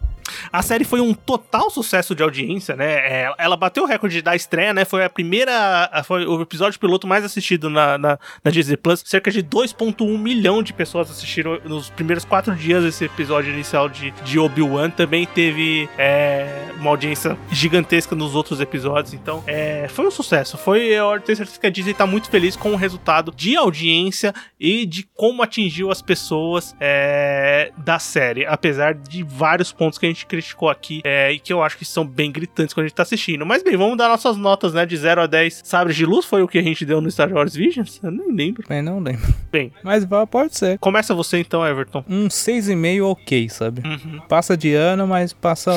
A série foi um total sucesso de audiência, né? É, Ela bateu o recorde da estreia, né? Foi a primeira. Foi o episódio piloto mais assistido na, na, na Disney Plus. Cerca de 2,1 milhão de pessoas assistiram nos primeiros quatro dias esse episódio inicial de, de Obi-Wan. Também teve é, uma audiência gigantesca nos outros episódios. Então, é, foi um sucesso. Foi, eu tenho certeza que a Disney tá muito feliz com o resultado de audiência e de como atingiu as pessoas é, da série. Apesar de vários pontos que a gente criticou aqui é, e que eu acho que são bem gritantes quando a gente tá assistindo. Mas bem, vamos dar nossas notas, né? De 0 a 10 sabres de luz foi o que a gente deu no Star Wars Visions? Eu nem lembro. Mas não lembro. Bem, Mas pode ser. começa você então, Everton. Um 6,5 ok, sabe? Uhum. Passa de ano, mas passa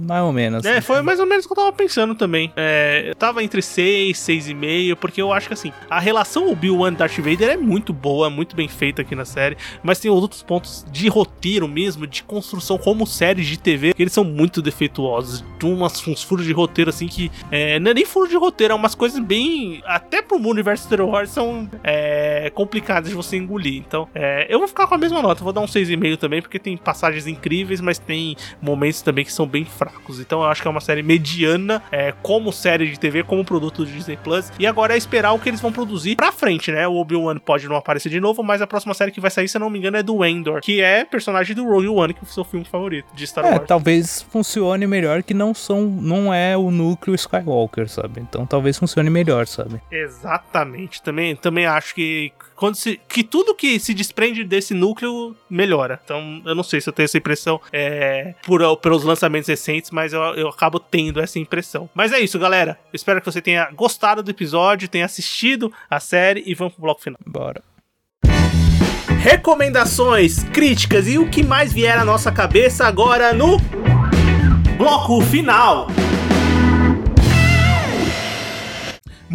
mais ou menos. É, foi mais ou menos o que eu tava pensando também. É, eu tava entre 6, 6,5, porque eu acho que assim, a relação Obi-Wan e Darth Vader é muito boa, muito bem feita aqui na série, mas tem outros pontos de roteiro mesmo, de construção como séries de TV, que eles são muito defeituosos. De umas, uns furos de roteiro assim que. É, não é nem furo de roteiro, é umas coisas bem. Até pro universo Star Wars são é, complicadas de você engolir. Então, é, eu vou ficar com a mesma nota, vou dar um 6,5 também, porque tem passagens incríveis, mas tem momentos também que são bem fracos. Então eu acho que é uma série mediana, é, como série de TV, como produto do Disney Plus. E agora é esperar o que eles vão produzir pra frente, né? O Obi-Wan pode não aparecer de novo, mas a próxima série que vai sair, se eu não me engano, é do Endor, que é personagem do Rogue One, que é o seu filme favorito de Star É, Wars. Talvez funcione melhor que não são, não é o núcleo Skywalker, sabe? Então talvez funcione melhor, sabe? Exatamente. Também, também acho que quando se, que tudo que se desprende desse núcleo melhora. Então, eu não sei se eu tenho essa impressão é, por, pelos lançamentos recentes, mas eu, eu acabo tendo essa impressão. Mas é isso, galera. Eu espero que você tenha gostado do episódio, tenha assistido a série e vamos pro bloco final. Bora. Recomendações, críticas e o que mais vier à nossa cabeça agora no bloco final.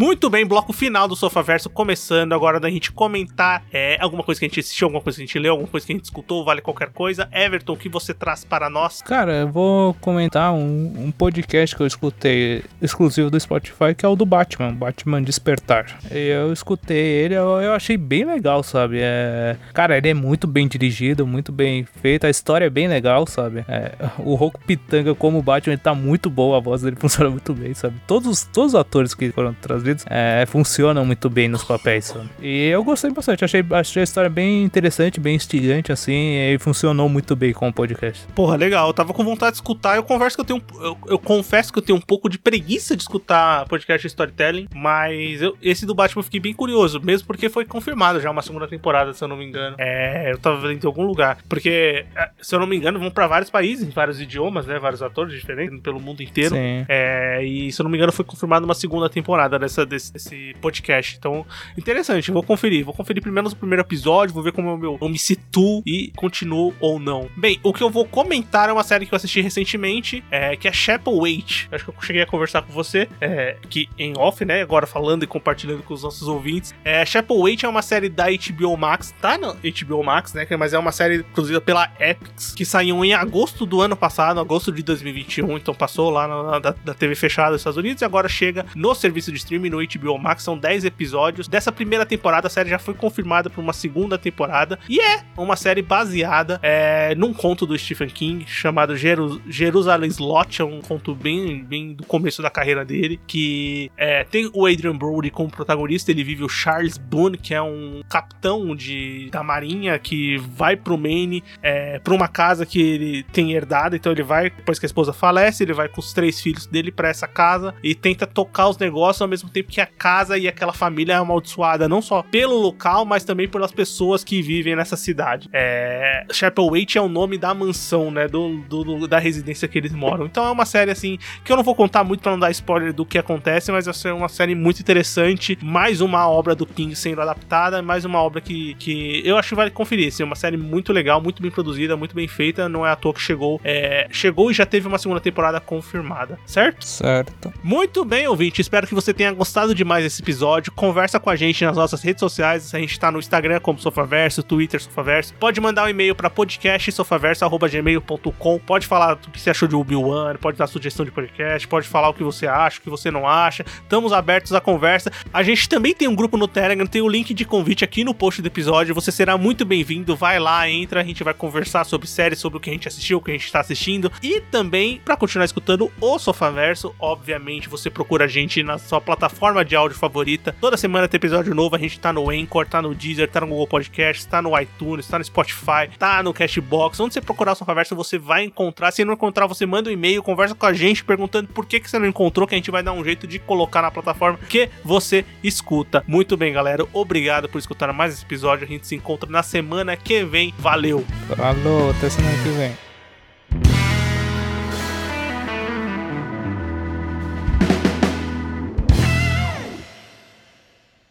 Muito bem, bloco final do Sofaverso começando agora da gente comentar é, alguma coisa que a gente assistiu, alguma coisa que a gente leu, alguma coisa que a gente escutou, vale qualquer coisa. Everton, o que você traz para nós? Cara, eu vou comentar um, um podcast que eu escutei exclusivo do Spotify, que é o do Batman, Batman Despertar. Eu escutei ele, eu, eu achei bem legal, sabe? É, cara, ele é muito bem dirigido, muito bem feito, a história é bem legal, sabe? É, o Roku Pitanga como Batman ele tá muito boa, a voz dele funciona muito bem, sabe? Todos, os- todos os atores que foram trazidos Unidos é, funcionam muito bem nos papéis. Sabe? E eu gostei bastante, achei, achei a história bem interessante, bem instigante, assim, e funcionou muito bem com o podcast. Porra, legal. Eu tava com vontade de escutar. Eu converso que eu tenho. Eu, eu confesso que eu tenho um pouco de preguiça de escutar podcast de storytelling, mas eu, esse do Batman eu fiquei bem curioso, mesmo porque foi confirmado já uma segunda temporada, se eu não me engano. É, eu tava vendo em algum lugar. Porque, é, se eu não me engano, vão pra vários países, vários idiomas, né? Vários atores diferentes pelo mundo inteiro. Sim. É, e se eu não me engano, foi confirmada uma segunda temporada dessa, desse, desse podcast. Então, interessante, vou conferir. Vou conferir primeiro o primeiro episódio, vou ver como eu, meu, eu me situo e continuo ou não. Bem, o que eu vou comentar é uma série que eu assisti recentemente, é, que é Wait. Acho que eu cheguei a conversar com você, é, que em off, né? Agora falando e compartilhando com os nossos ouvintes. É, Wait é uma série da HBO Max, tá na HBO Max, né? Mas é uma série produzida pela Epix, que saiu em agosto do ano passado, agosto de 2021. Então passou lá na, da, da TV fechada dos Estados Unidos e agora chega no serviço de streaming no HBO Max. São 10 episódios. Dessa primeira temporada, a série já foi confirmada para uma segunda temporada. E é uma série baseada é, num conto do Stephen King chamado Jeru Jerusalem Slot. É um conto bem, bem do começo da carreira dele. Que é, tem o Adrian Brody como protagonista. Ele vive o Charles Boone, que é um capitão de, da marinha que vai pro Maine, é, uma casa que ele tem herdado. Então ele vai, depois que a esposa falece, ele vai com os três filhos dele para essa casa e tenta tocar os negócios ao mesmo tempo que a casa e aquela família é amaldiçoada, não só pelo local, mas também pelas pessoas que vivem nessa cidade. É, Chapelwaite é o nome da mansão, né, do, do, da residência que eles moram. Então é uma série assim que eu não vou contar muito para não dar spoiler do que acontece, mas vai ser uma série muito interessante, mais uma obra do King sendo adaptada, mais uma obra que, que eu acho que vale conferir. Assim, é uma série muito legal, muito bem produzida, muito bem feita. Não é à toa que chegou, é, chegou e já teve uma segunda temporada confirmada, certo? Certo. Muito bem, ouvinte. Espero que você tenha gostado demais desse episódio. Conversa com a gente nas nossas redes sociais. A gente tá no Instagram como Sofaverso, Twitter Sofaverso. Pode mandar um e-mail para podcastsofaverso.gmail.com. Pode falar o que você achou de Obi-Wan, pode dar sugestão de podcast, pode falar o que você acha, o que você não acha. Estamos abertos à conversa. A gente também tem um grupo no Telegram, tem o link de convite aqui no post do episódio. Você será muito bem-vindo. Vai lá, entra, a gente vai conversar sobre séries, sobre o que a gente assistiu, o que a gente está assistindo. E também, para continuar escutando o Sofaverso, obviamente você procura a gente na sua plataforma de áudio favorita. Toda semana tem episódio novo, a gente tá no Anchor, tá no Deezer, tá no Google Podcast, tá no iTunes, tá no Spotify, tá no Cashbox. Onde você procurar o Sofaverso, você vai encontrar. Se não encontrar, você manda um e-mail, conversa com a gente perguntando por que, que você não encontrou, que a gente vai dar um jeito de colocar na plataforma que você escuta. Muito bem, galera. Obrigado por escutar mais esse episódio. A gente se encontra na semana que vem. Valeu! Falou, até semana que vem.